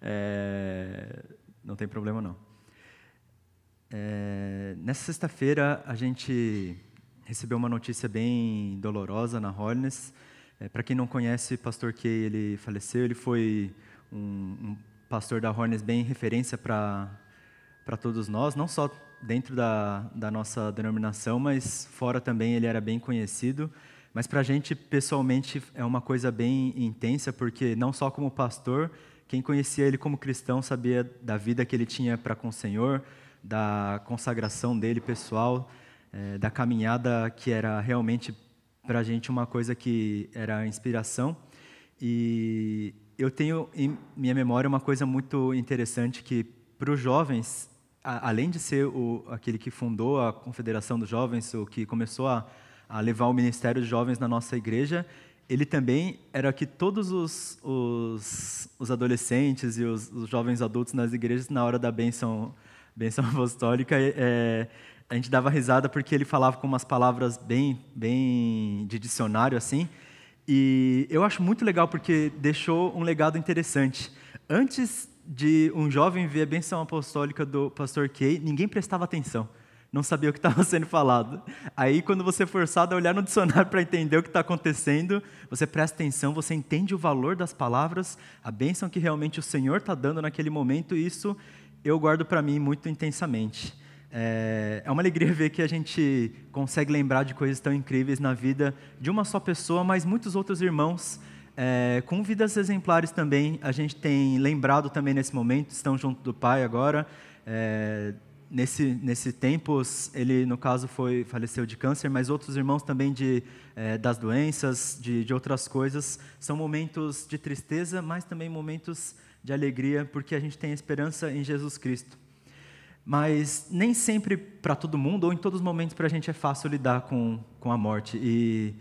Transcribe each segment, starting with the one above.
É, não tem problema não. É, nessa sexta-feira a gente recebeu uma notícia bem dolorosa na Holness. É, Para quem não conhece, Pastor Kay, ele faleceu. Ele foi um, um pastor da Hornes bem referência para para todos nós, não só dentro da, da nossa denominação, mas fora também ele era bem conhecido. Mas para a gente, pessoalmente, é uma coisa bem intensa, porque não só como pastor, quem conhecia ele como cristão sabia da vida que ele tinha para com o Senhor, da consagração dele pessoal, é, da caminhada que era realmente para a gente uma coisa que era inspiração. E eu tenho em minha memória uma coisa muito interessante que para os jovens além de ser o, aquele que fundou a Confederação dos Jovens, o que começou a, a levar o Ministério dos Jovens na nossa igreja, ele também era que todos os, os, os adolescentes e os, os, jovens adultos nas igrejas, na hora da bênção, bênção apostólica, é, a gente dava risada porque ele falava com umas palavras bem, bem de dicionário, assim, e eu acho muito legal porque deixou um legado interessante. Antes de um jovem ver a benção apostólica do pastor Kay, ninguém prestava atenção, não sabia o que estava sendo falado. Aí, quando você é forçado a olhar no dicionário para entender o que está acontecendo, você presta atenção, você entende o valor das palavras, a bênção que realmente o Senhor está dando naquele momento, e isso eu guardo para mim muito intensamente. É, é uma alegria ver que a gente consegue lembrar de coisas tão incríveis na vida de uma só pessoa, mas muitos outros irmãos é, com vidas exemplares também, a gente tem lembrado também nesse momento, estão junto do pai agora. É, nesse, nesse tempo, ele, no caso, foi faleceu de câncer, mas outros irmãos também de, é, das doenças, de, de outras coisas. São momentos de tristeza, mas também momentos de alegria, porque a gente tem esperança em Jesus Cristo. Mas nem sempre para todo mundo, ou em todos os momentos, para a gente é fácil lidar com, com a morte. E.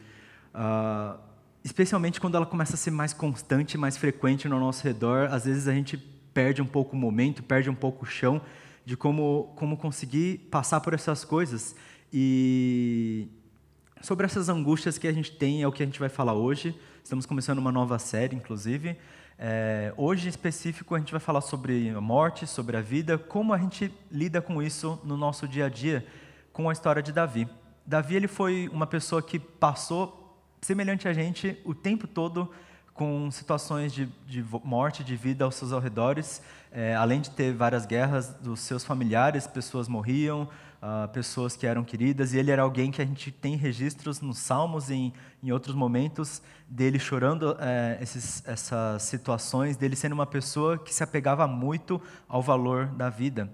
Uh, especialmente quando ela começa a ser mais constante, mais frequente no nosso redor, às vezes a gente perde um pouco o momento, perde um pouco o chão de como, como conseguir passar por essas coisas. E sobre essas angústias que a gente tem é o que a gente vai falar hoje. Estamos começando uma nova série, inclusive. É, hoje, em específico, a gente vai falar sobre a morte, sobre a vida, como a gente lida com isso no nosso dia a dia, com a história de Davi. Davi ele foi uma pessoa que passou semelhante a gente o tempo todo com situações de, de morte, de vida aos seus arredores, é, além de ter várias guerras dos seus familiares, pessoas morriam, uh, pessoas que eram queridas, e ele era alguém que a gente tem registros nos Salmos e em, em outros momentos dele chorando é, esses, essas situações, dele sendo uma pessoa que se apegava muito ao valor da vida.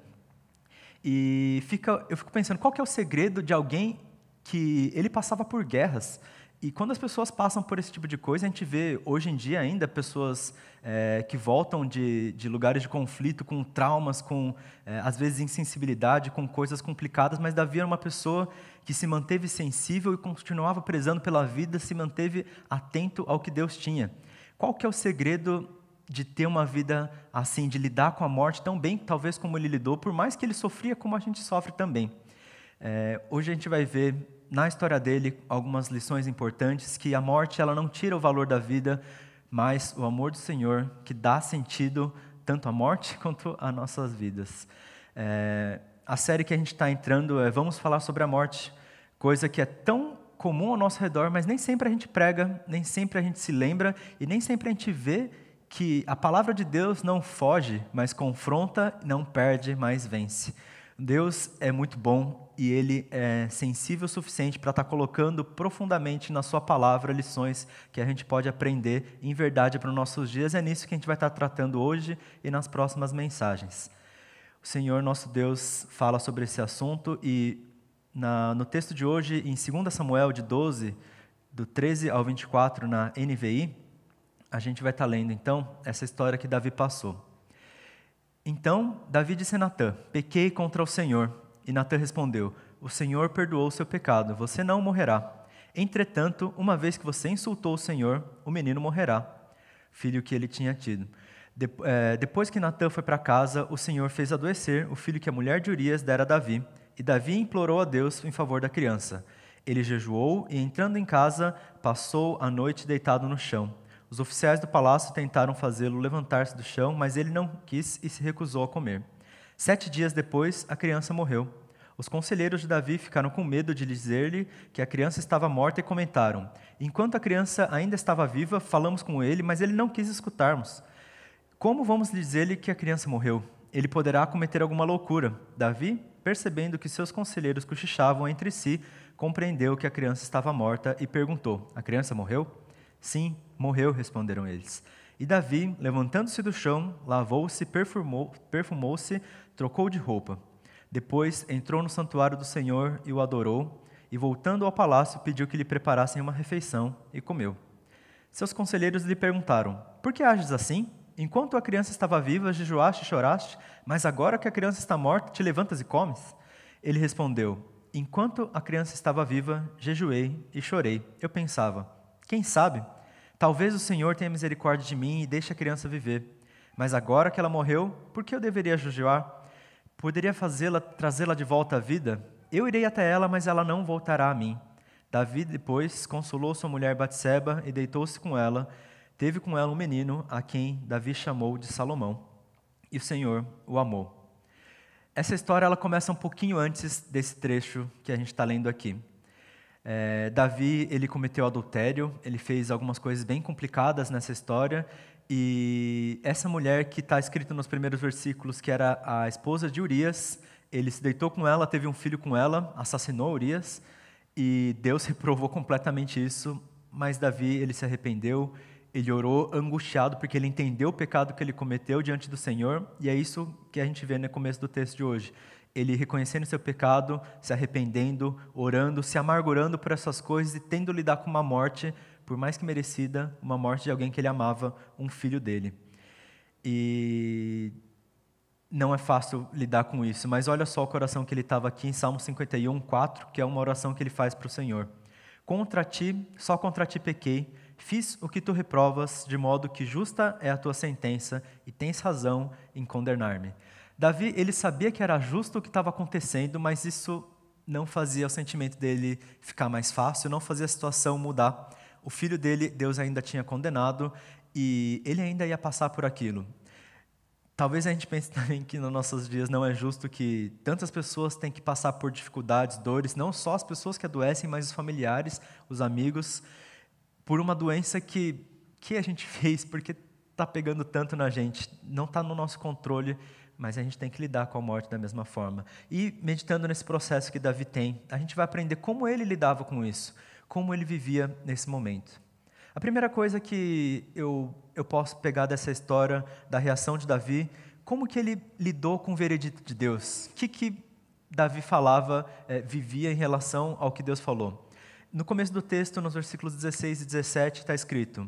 E fica, eu fico pensando, qual que é o segredo de alguém que ele passava por guerras, e quando as pessoas passam por esse tipo de coisa, a gente vê hoje em dia ainda pessoas é, que voltam de, de, lugares de conflito com traumas, com é, às vezes insensibilidade, com coisas complicadas, mas Davi era uma pessoa que se manteve sensível e continuava prezando pela vida, se manteve atento ao que Deus tinha. Qual que é o segredo de ter uma vida assim, de lidar com a morte tão bem, talvez como ele lidou, por mais que ele sofria como a gente sofre também? É, hoje a gente vai ver na história dele algumas lições importantes que a morte ela não tira o valor da vida, mas o amor do Senhor que dá sentido tanto à morte quanto às nossas vidas. É, a série que a gente está entrando é Vamos falar sobre a morte, coisa que é tão comum ao nosso redor, mas nem sempre a gente prega, nem sempre a gente se lembra e nem sempre a gente vê que a palavra de Deus não foge, mas confronta, não perde, mas vence. Deus é muito bom e Ele é sensível o suficiente para estar tá colocando profundamente na Sua palavra lições que a gente pode aprender em verdade para os nossos dias. É nisso que a gente vai estar tá tratando hoje e nas próximas mensagens. O Senhor, nosso Deus, fala sobre esse assunto e na, no texto de hoje, em 2 Samuel de 12, do 13 ao 24, na NVI, a gente vai estar tá lendo então essa história que Davi passou. Então Davi disse a Natã: Pequei contra o Senhor. E Natã respondeu: O Senhor perdoou seu pecado, você não morrerá. Entretanto, uma vez que você insultou o Senhor, o menino morrerá, filho que ele tinha tido. De, é, depois que Natã foi para casa, o Senhor fez adoecer o filho que a mulher de Urias dera a Davi, e Davi implorou a Deus em favor da criança. Ele jejuou e, entrando em casa, passou a noite deitado no chão. Os oficiais do palácio tentaram fazê-lo levantar-se do chão, mas ele não quis e se recusou a comer. Sete dias depois, a criança morreu. Os conselheiros de Davi ficaram com medo de dizer-lhe que a criança estava morta e comentaram: Enquanto a criança ainda estava viva, falamos com ele, mas ele não quis escutarmos. Como vamos dizer-lhe que a criança morreu? Ele poderá cometer alguma loucura. Davi, percebendo que seus conselheiros cochichavam entre si, compreendeu que a criança estava morta e perguntou: A criança morreu? Sim, morreu, responderam eles. E Davi, levantando-se do chão, lavou-se, perfumou-se, trocou de roupa. Depois entrou no santuário do Senhor e o adorou, e voltando ao palácio pediu que lhe preparassem uma refeição e comeu. Seus conselheiros lhe perguntaram: Por que ages assim? Enquanto a criança estava viva, jejuaste e choraste, mas agora que a criança está morta, te levantas e comes? Ele respondeu: Enquanto a criança estava viva, jejuei e chorei. Eu pensava: Quem sabe? Talvez o Senhor tenha misericórdia de mim e deixe a criança viver. Mas agora que ela morreu, por que eu deveria jejuar? Poderia fazê-la, trazê-la de volta à vida? Eu irei até ela, mas ela não voltará a mim. Davi depois consolou sua mulher Batseba e deitou-se com ela. Teve com ela um menino, a quem Davi chamou de Salomão. E o Senhor o amou. Essa história ela começa um pouquinho antes desse trecho que a gente está lendo aqui. É, Davi ele cometeu adultério, ele fez algumas coisas bem complicadas nessa história e essa mulher que está escrita nos primeiros versículos, que era a esposa de Urias, ele se deitou com ela, teve um filho com ela, assassinou Urias e Deus reprovou completamente isso. Mas Davi ele se arrependeu, ele orou angustiado porque ele entendeu o pecado que ele cometeu diante do Senhor e é isso que a gente vê no começo do texto de hoje ele reconhecendo seu pecado, se arrependendo, orando, se amargurando por essas coisas e tendo lidar com uma morte, por mais que merecida, uma morte de alguém que ele amava, um filho dele. E não é fácil lidar com isso, mas olha só o coração que ele estava aqui em Salmo 51, 4, que é uma oração que ele faz para o Senhor. Contra ti, só contra ti pequei, fiz o que tu reprovas, de modo que justa é a tua sentença e tens razão em condenar-me. Davi, ele sabia que era justo o que estava acontecendo, mas isso não fazia o sentimento dele ficar mais fácil, não fazia a situação mudar. O filho dele, Deus ainda tinha condenado e ele ainda ia passar por aquilo. Talvez a gente pense também que nos nossos dias não é justo que tantas pessoas têm que passar por dificuldades, dores, não só as pessoas que adoecem, mas os familiares, os amigos, por uma doença que, que a gente fez, porque está pegando tanto na gente, não está no nosso controle mas a gente tem que lidar com a morte da mesma forma. E meditando nesse processo que Davi tem, a gente vai aprender como ele lidava com isso, como ele vivia nesse momento. A primeira coisa que eu, eu posso pegar dessa história, da reação de Davi, como que ele lidou com o veredito de Deus? O que, que Davi falava, é, vivia em relação ao que Deus falou? No começo do texto, nos versículos 16 e 17, está escrito: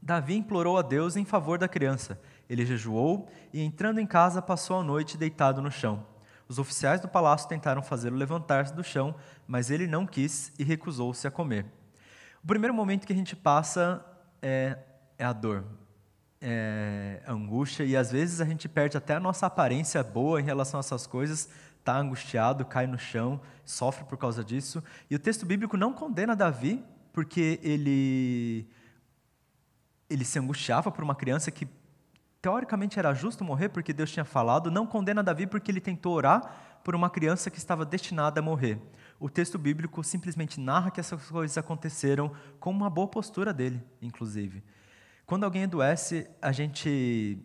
Davi implorou a Deus em favor da criança ele jejuou e, entrando em casa, passou a noite deitado no chão. Os oficiais do palácio tentaram fazê-lo levantar-se do chão, mas ele não quis e recusou-se a comer. O primeiro momento que a gente passa é, é a dor, é a angústia, e às vezes a gente perde até a nossa aparência boa em relação a essas coisas, está angustiado, cai no chão, sofre por causa disso. E o texto bíblico não condena Davi, porque ele, ele se angustiava por uma criança que teoricamente era justo morrer porque Deus tinha falado, não condena Davi porque ele tentou orar por uma criança que estava destinada a morrer. O texto bíblico simplesmente narra que essas coisas aconteceram com uma boa postura dele, inclusive. Quando alguém adoece, a gente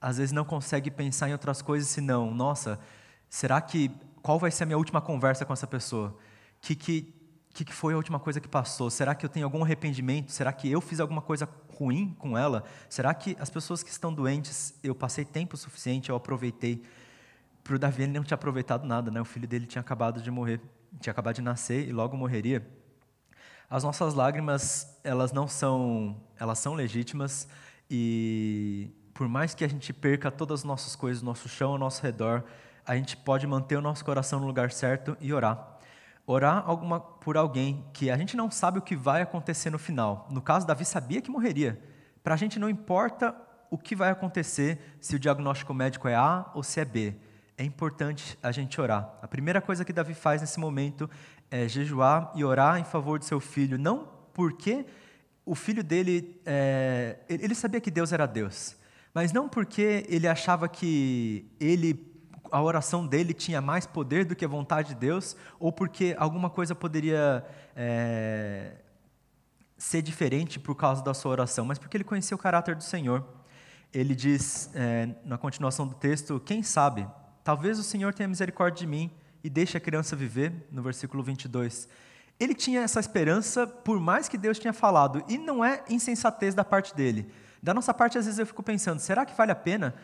às vezes não consegue pensar em outras coisas senão, nossa, será que qual vai ser a minha última conversa com essa pessoa? Que que que, foi a última coisa que passou? Será que eu tenho algum arrependimento? Será que eu fiz alguma coisa ruim com ela? Será que as pessoas que estão doentes, eu passei tempo suficiente, eu aproveitei? Para o Davi, ele não tinha aproveitado nada, né? o filho dele tinha acabado de morrer, tinha acabado de nascer e logo morreria. As nossas lágrimas, elas não são, elas são legítimas e por mais que a gente perca todas as nossas coisas, nosso chão ao nosso redor, a gente pode manter o nosso coração no lugar certo e orar orar alguma, por alguém que a gente não sabe o que vai acontecer no final. No caso, Davi sabia que morreria. Para a gente não importa o que vai acontecer, se o diagnóstico médico é A ou se é B. É importante a gente orar. A primeira coisa que Davi faz nesse momento é jejuar e orar em favor do seu filho, não porque o filho dele, é, ele sabia que Deus era Deus, mas não porque ele achava que ele, a oração dele tinha mais poder do que a vontade de Deus, ou porque alguma coisa poderia é, ser diferente por causa da sua oração, mas porque ele conhecia o caráter do Senhor. Ele diz, é, na continuação do texto, quem sabe, talvez o Senhor tenha misericórdia de mim e deixe a criança viver, no versículo 22 ele tinha essa esperança, por mais que Deus tinha falado, e não é insensatez da parte dele. Da nossa parte, às vezes eu fico pensando: será que vale a pena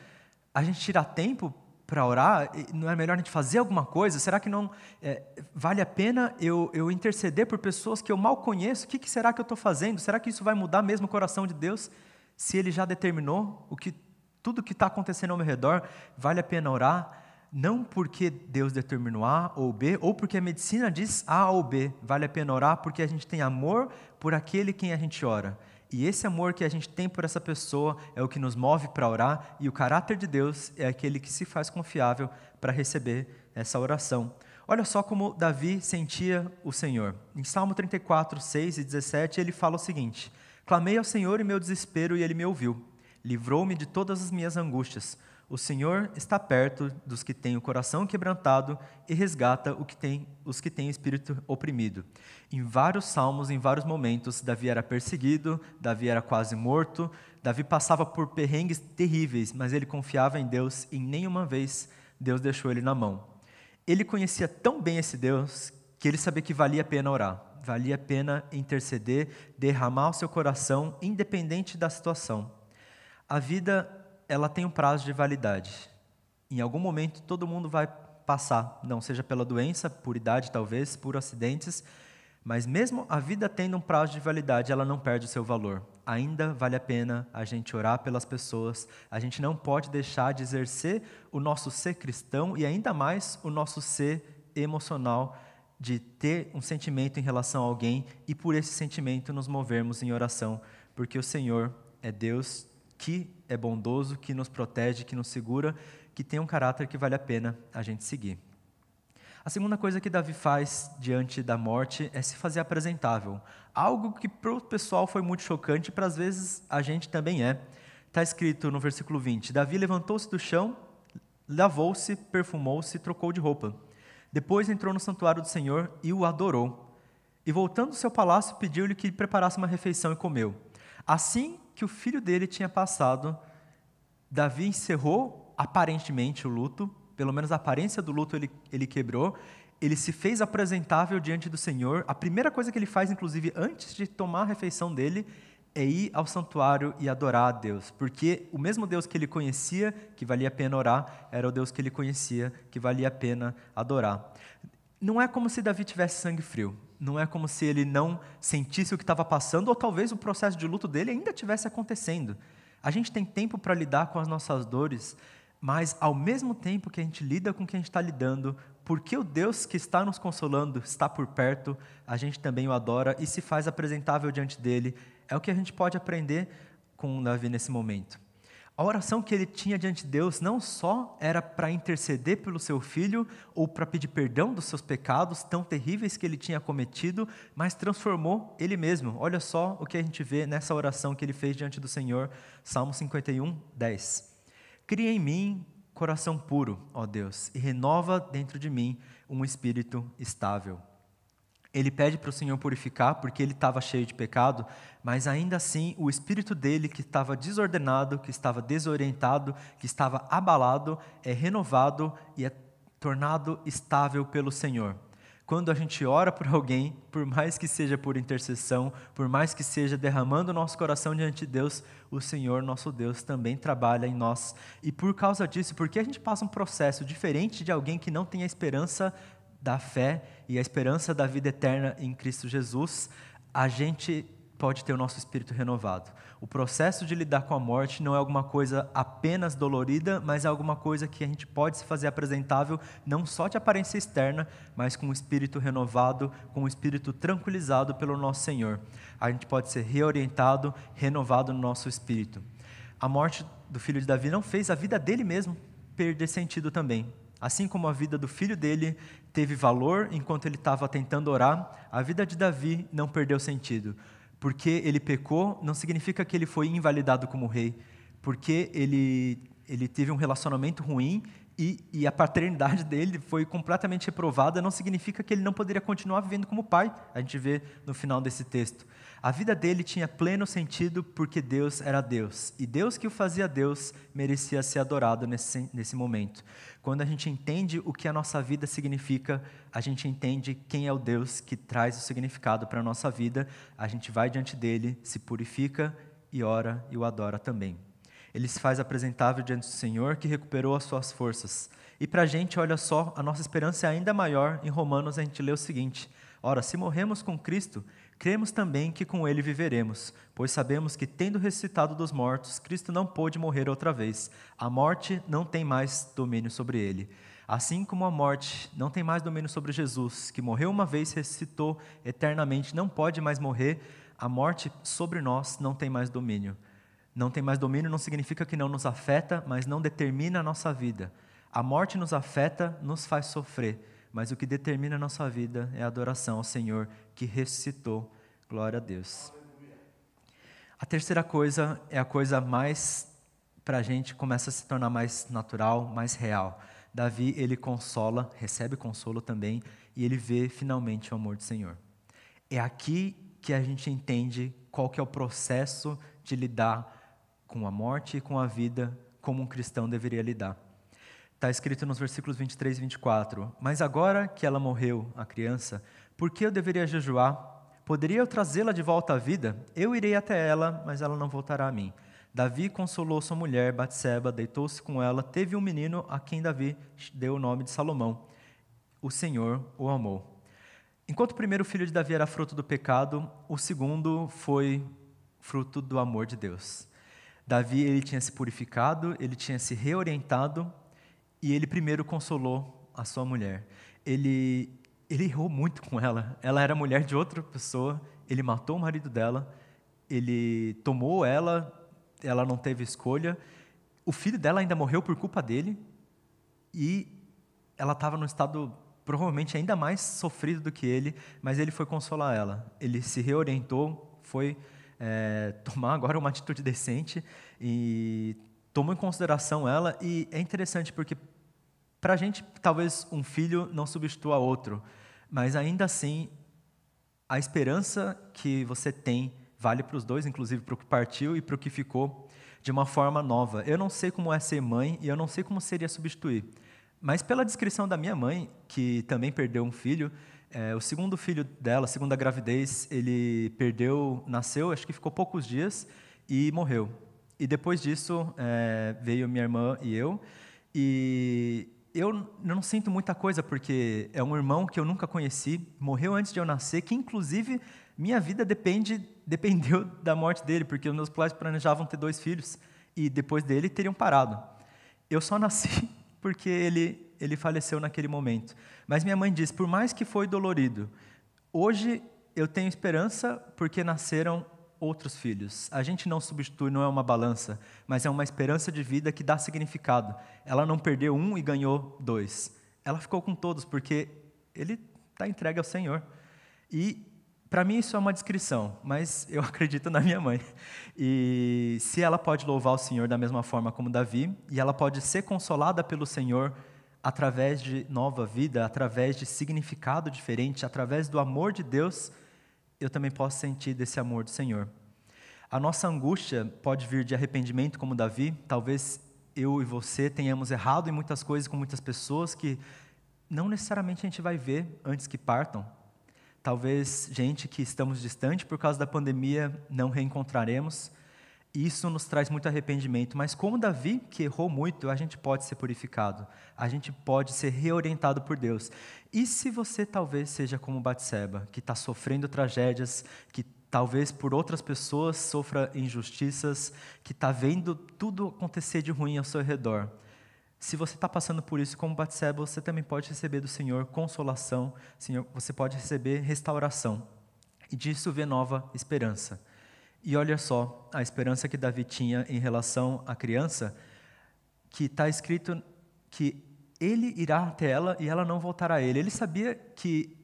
a gente tirar tempo para orar? Não é melhor a gente fazer alguma coisa? Será que não é, vale a pena eu, eu interceder por pessoas que eu mal conheço? O que, que será que eu estou fazendo? Será que isso vai mudar mesmo o coração de Deus? Se Ele já determinou o que tudo que está acontecendo ao meu redor, vale a pena orar? não porque Deus determinou A ou B, ou porque a medicina diz A ou B. Vale a pena orar porque a gente tem amor por aquele quem a gente ora. E esse amor que a gente tem por essa pessoa é o que nos move para orar, e o caráter de Deus é aquele que se faz confiável para receber essa oração. Olha só como Davi sentia o Senhor. Em Salmo 34, 6 e 17, ele fala o seguinte: Clamei ao Senhor em meu desespero e ele me ouviu. Livrou-me de todas as minhas angústias. O Senhor está perto dos que têm o coração quebrantado e resgata que tem, os que têm o espírito oprimido. Em vários salmos, em vários momentos, Davi era perseguido, Davi era quase morto, Davi passava por perrengues terríveis, mas ele confiava em Deus e nenhuma vez Deus deixou ele na mão. Ele conhecia tão bem esse Deus que ele sabia que valia a pena orar, valia a pena interceder, derramar o seu coração, independente da situação. A vida ela tem um prazo de validade. Em algum momento todo mundo vai passar, não seja pela doença, por idade talvez, por acidentes, mas mesmo a vida tendo um prazo de validade, ela não perde o seu valor. Ainda vale a pena a gente orar pelas pessoas, a gente não pode deixar de exercer o nosso ser cristão e ainda mais o nosso ser emocional, de ter um sentimento em relação a alguém e por esse sentimento nos movermos em oração, porque o Senhor é Deus que é bondoso, que nos protege, que nos segura, que tem um caráter que vale a pena a gente seguir. A segunda coisa que Davi faz diante da morte é se fazer apresentável. Algo que para o pessoal foi muito chocante, para às vezes a gente também é. Está escrito no versículo 20: Davi levantou-se do chão, lavou-se, perfumou-se trocou de roupa. Depois entrou no santuário do Senhor e o adorou. E voltando ao seu palácio, pediu-lhe que preparasse uma refeição e comeu. Assim que o filho dele tinha passado, Davi encerrou aparentemente o luto, pelo menos a aparência do luto ele, ele quebrou, ele se fez apresentável diante do Senhor. A primeira coisa que ele faz, inclusive, antes de tomar a refeição dele, é ir ao santuário e adorar a Deus, porque o mesmo Deus que ele conhecia, que valia a pena orar, era o Deus que ele conhecia, que valia a pena adorar. Não é como se Davi tivesse sangue frio não é como se ele não sentisse o que estava passando, ou talvez o processo de luto dele ainda estivesse acontecendo. A gente tem tempo para lidar com as nossas dores, mas ao mesmo tempo que a gente lida com o que a gente está lidando, porque o Deus que está nos consolando está por perto, a gente também o adora e se faz apresentável diante dele. É o que a gente pode aprender com Davi nesse momento. A oração que ele tinha diante de Deus não só era para interceder pelo seu filho ou para pedir perdão dos seus pecados tão terríveis que ele tinha cometido, mas transformou ele mesmo. Olha só o que a gente vê nessa oração que ele fez diante do Senhor, Salmo 51, 10. Cria em mim coração puro, ó Deus, e renova dentro de mim um espírito estável. Ele pede para o Senhor purificar, porque ele estava cheio de pecado, mas ainda assim o espírito dele, que estava desordenado, que estava desorientado, que estava abalado, é renovado e é tornado estável pelo Senhor. Quando a gente ora por alguém, por mais que seja por intercessão, por mais que seja derramando o nosso coração diante de Deus, o Senhor, nosso Deus, também trabalha em nós. E por causa disso, porque a gente passa um processo diferente de alguém que não tem a esperança da fé e a esperança da vida eterna em Cristo Jesus, a gente pode ter o nosso espírito renovado. O processo de lidar com a morte não é alguma coisa apenas dolorida, mas é alguma coisa que a gente pode se fazer apresentável, não só de aparência externa, mas com o espírito renovado, com o espírito tranquilizado pelo nosso Senhor. A gente pode ser reorientado, renovado no nosso espírito. A morte do filho de Davi não fez a vida dele mesmo perder sentido também. Assim como a vida do filho dele teve valor enquanto ele estava tentando orar, a vida de Davi não perdeu sentido. Porque ele pecou, não significa que ele foi invalidado como rei. Porque ele, ele teve um relacionamento ruim e, e, a paternidade dele foi completamente reprovada, não significa que ele não poderia continuar vivendo como pai. A gente vê no final desse texto. A vida dele tinha pleno sentido porque Deus era Deus. E Deus que o fazia Deus merecia ser adorado nesse, nesse momento. Quando a gente entende o que a nossa vida significa, a gente entende quem é o Deus que traz o significado para a nossa vida, a gente vai diante dele, se purifica e ora e o adora também. Ele se faz apresentável diante do Senhor que recuperou as suas forças. E para a gente, olha só, a nossa esperança é ainda maior. Em Romanos a gente lê o seguinte: Ora, se morremos com Cristo, cremos também que com ele viveremos, pois sabemos que, tendo ressuscitado dos mortos, Cristo não pôde morrer outra vez. A morte não tem mais domínio sobre ele. Assim como a morte não tem mais domínio sobre Jesus, que morreu uma vez ressuscitou eternamente, não pode mais morrer, a morte sobre nós não tem mais domínio. Não tem mais domínio não significa que não nos afeta, mas não determina a nossa vida. A morte nos afeta, nos faz sofrer mas o que determina a nossa vida é a adoração ao Senhor que ressuscitou. Glória a Deus. A terceira coisa é a coisa mais, para a gente, começa a se tornar mais natural, mais real. Davi, ele consola, recebe consolo também, e ele vê finalmente o amor do Senhor. É aqui que a gente entende qual que é o processo de lidar com a morte e com a vida como um cristão deveria lidar. Está escrito nos versículos 23 e 24: Mas agora que ela morreu, a criança, por que eu deveria jejuar? Poderia eu trazê-la de volta à vida? Eu irei até ela, mas ela não voltará a mim. Davi consolou sua mulher, Batseba, deitou-se com ela, teve um menino a quem Davi deu o nome de Salomão. O Senhor o amou. Enquanto o primeiro filho de Davi era fruto do pecado, o segundo foi fruto do amor de Deus. Davi ele tinha se purificado, ele tinha se reorientado e ele primeiro consolou a sua mulher. Ele, ele errou muito com ela. Ela era mulher de outra pessoa, ele matou o marido dela, ele tomou ela, ela não teve escolha. O filho dela ainda morreu por culpa dele e ela estava num estado provavelmente ainda mais sofrido do que ele, mas ele foi consolar ela. Ele se reorientou, foi é, tomar agora uma atitude decente e tomou em consideração ela. E é interessante porque para a gente, talvez um filho não substitua outro, mas ainda assim, a esperança que você tem vale para os dois, inclusive para o que partiu e para o que ficou, de uma forma nova. Eu não sei como é ser mãe e eu não sei como seria substituir. Mas pela descrição da minha mãe, que também perdeu um filho, é, o segundo filho dela, segunda gravidez, ele perdeu, nasceu, acho que ficou poucos dias e morreu. E depois disso é, veio minha irmã e eu. E eu não sinto muita coisa, porque é um irmão que eu nunca conheci, morreu antes de eu nascer, que inclusive minha vida depende, dependeu da morte dele, porque os meus pais planejavam ter dois filhos e depois dele teriam parado. Eu só nasci porque ele, ele faleceu naquele momento. Mas minha mãe diz: por mais que foi dolorido, hoje eu tenho esperança porque nasceram outros filhos. A gente não substitui, não é uma balança, mas é uma esperança de vida que dá significado. Ela não perdeu um e ganhou dois. Ela ficou com todos, porque ele está entregue ao Senhor. E, para mim, isso é uma descrição, mas eu acredito na minha mãe. E se ela pode louvar o Senhor da mesma forma como Davi, e ela pode ser consolada pelo Senhor através de nova vida, através de significado diferente, através do amor de Deus eu também posso sentir desse amor do Senhor. A nossa angústia pode vir de arrependimento, como Davi. Talvez eu e você tenhamos errado em muitas coisas com muitas pessoas que não necessariamente a gente vai ver antes que partam. Talvez gente que estamos distante por causa da pandemia não reencontraremos. Isso nos traz muito arrependimento, mas como Davi, que errou muito, a gente pode ser purificado, a gente pode ser reorientado por Deus. E se você talvez seja como Batseba, que está sofrendo tragédias, que talvez por outras pessoas sofra injustiças, que está vendo tudo acontecer de ruim ao seu redor. Se você está passando por isso como Batseba, você também pode receber do Senhor consolação, Senhor, você pode receber restauração. E disso vê nova esperança. E olha só a esperança que Davi tinha em relação à criança, que está escrito que ele irá até ela e ela não voltará a ele. Ele sabia que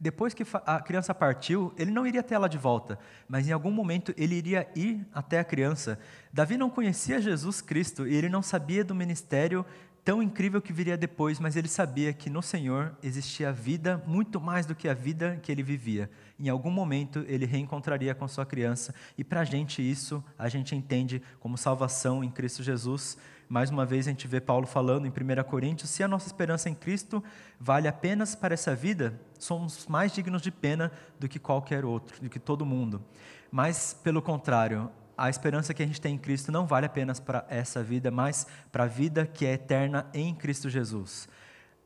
depois que a criança partiu, ele não iria ter ela de volta, mas em algum momento ele iria ir até a criança. Davi não conhecia Jesus Cristo e ele não sabia do ministério tão incrível que viria depois, mas ele sabia que no Senhor existia vida muito mais do que a vida que ele vivia. Em algum momento ele reencontraria com sua criança, e para a gente isso a gente entende como salvação em Cristo Jesus. Mais uma vez a gente vê Paulo falando em 1 Coríntios: se a nossa esperança em Cristo vale apenas para essa vida, somos mais dignos de pena do que qualquer outro, do que todo mundo. Mas, pelo contrário, a esperança que a gente tem em Cristo não vale apenas para essa vida, mas para a vida que é eterna em Cristo Jesus.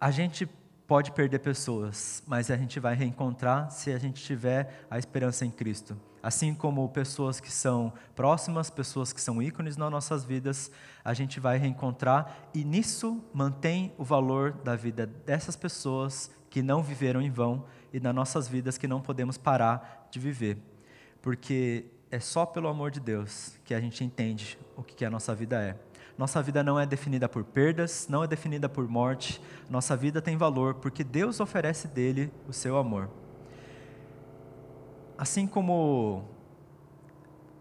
A gente pode perder pessoas, mas a gente vai reencontrar se a gente tiver a esperança em Cristo assim como pessoas que são próximas, pessoas que são ícones nas nossas vidas, a gente vai reencontrar e nisso mantém o valor da vida dessas pessoas que não viveram em vão e nas nossas vidas que não podemos parar de viver. Porque é só pelo amor de Deus que a gente entende o que a nossa vida é. Nossa vida não é definida por perdas, não é definida por morte. Nossa vida tem valor porque Deus oferece dele o seu amor. Assim como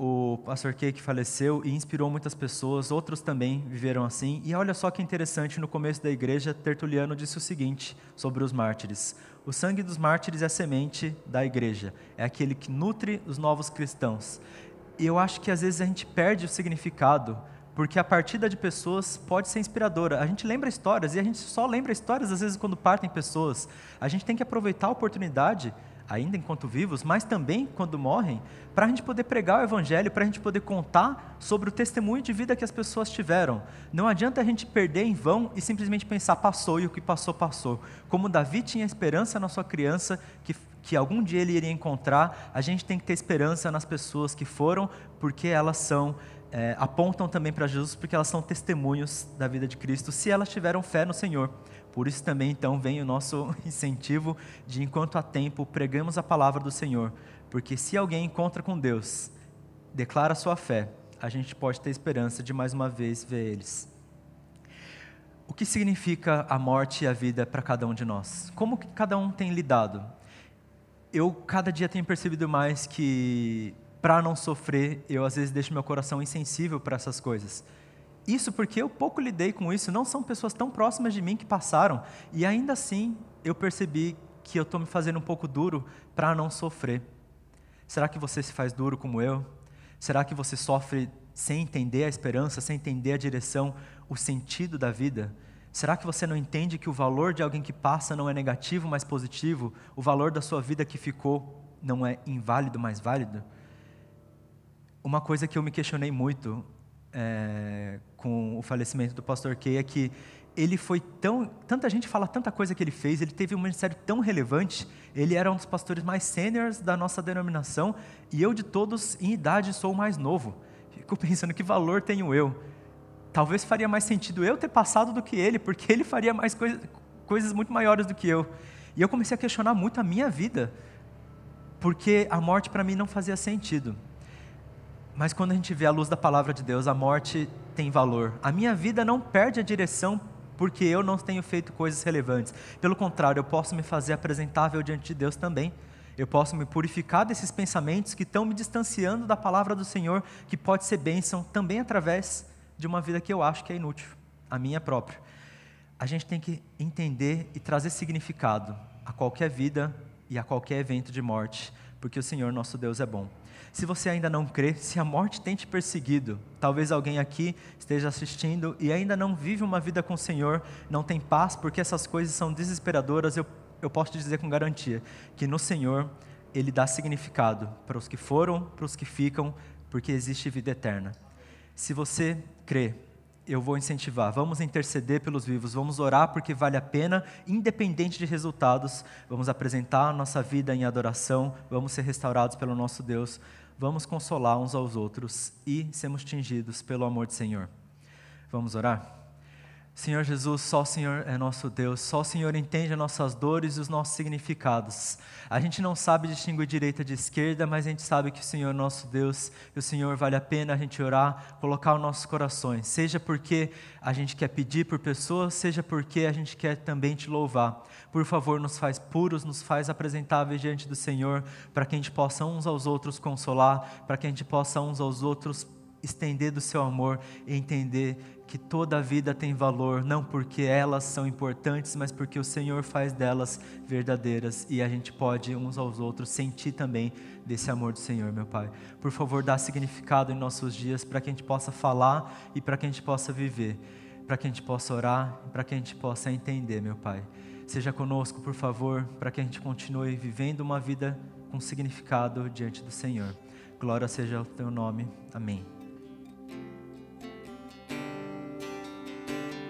o pastor Kay que faleceu e inspirou muitas pessoas, outros também viveram assim. E olha só que interessante, no começo da igreja, Tertuliano disse o seguinte sobre os mártires: O sangue dos mártires é a semente da igreja, é aquele que nutre os novos cristãos. E eu acho que às vezes a gente perde o significado, porque a partida de pessoas pode ser inspiradora. A gente lembra histórias e a gente só lembra histórias às vezes quando partem pessoas. A gente tem que aproveitar a oportunidade ainda enquanto vivos, mas também quando morrem, para a gente poder pregar o Evangelho, para a gente poder contar sobre o testemunho de vida que as pessoas tiveram. Não adianta a gente perder em vão e simplesmente pensar, passou e o que passou, passou. Como Davi tinha esperança na sua criança, que, que algum dia ele iria encontrar, a gente tem que ter esperança nas pessoas que foram, porque elas são. É, apontam também para Jesus, porque elas são testemunhos da vida de Cristo, se elas tiveram fé no Senhor. Por isso também então vem o nosso incentivo de enquanto há tempo pregamos a palavra do Senhor, porque se alguém encontra com Deus, declara sua fé, a gente pode ter esperança de mais uma vez ver eles. O que significa a morte e a vida para cada um de nós? Como que cada um tem lidado? Eu cada dia tenho percebido mais que para não sofrer, eu às vezes deixo meu coração insensível para essas coisas. Isso porque eu pouco lidei com isso, não são pessoas tão próximas de mim que passaram, e ainda assim eu percebi que eu estou me fazendo um pouco duro para não sofrer. Será que você se faz duro como eu? Será que você sofre sem entender a esperança, sem entender a direção, o sentido da vida? Será que você não entende que o valor de alguém que passa não é negativo, mas positivo? O valor da sua vida que ficou não é inválido, mas válido? Uma coisa que eu me questionei muito é, com o falecimento do pastor Key é que ele foi tão. Tanta gente fala tanta coisa que ele fez, ele teve um ministério tão relevante, ele era um dos pastores mais seniors da nossa denominação, e eu, de todos, em idade, sou o mais novo. Fico pensando que valor tenho eu. Talvez faria mais sentido eu ter passado do que ele, porque ele faria mais coisa, coisas muito maiores do que eu. E eu comecei a questionar muito a minha vida, porque a morte para mim não fazia sentido. Mas quando a gente vê a luz da palavra de Deus, a morte tem valor. A minha vida não perde a direção porque eu não tenho feito coisas relevantes. Pelo contrário, eu posso me fazer apresentável diante de Deus também. Eu posso me purificar desses pensamentos que estão me distanciando da palavra do Senhor, que pode ser bênção também através de uma vida que eu acho que é inútil, a minha própria. A gente tem que entender e trazer significado a qualquer vida e a qualquer evento de morte, porque o Senhor nosso Deus é bom. Se você ainda não crê, se a morte tem te perseguido, talvez alguém aqui esteja assistindo e ainda não vive uma vida com o Senhor, não tem paz, porque essas coisas são desesperadoras, eu, eu posso te dizer com garantia que no Senhor Ele dá significado para os que foram, para os que ficam, porque existe vida eterna. Se você crê, eu vou incentivar. Vamos interceder pelos vivos, vamos orar porque vale a pena, independente de resultados. Vamos apresentar a nossa vida em adoração, vamos ser restaurados pelo nosso Deus vamos consolar uns aos outros e sermos tingidos pelo amor do Senhor. Vamos orar? Senhor Jesus, só o Senhor é nosso Deus, só o Senhor entende as nossas dores e os nossos significados. A gente não sabe distinguir direita de esquerda, mas a gente sabe que o Senhor é nosso Deus e o Senhor vale a pena a gente orar, colocar os nossos corações, seja porque a gente quer pedir por pessoas, seja porque a gente quer também te louvar. Por favor, nos faz puros, nos faz apresentáveis diante do Senhor, para que a gente possa uns aos outros consolar, para que a gente possa uns aos outros estender do seu amor e entender que toda vida tem valor, não porque elas são importantes, mas porque o Senhor faz delas verdadeiras e a gente pode uns aos outros sentir também desse amor do Senhor, meu Pai. Por favor, dá significado em nossos dias para que a gente possa falar e para que a gente possa viver, para que a gente possa orar, para que a gente possa entender, meu Pai. Seja conosco, por favor, para que a gente continue vivendo uma vida com significado diante do Senhor. Glória seja o teu nome. Amém.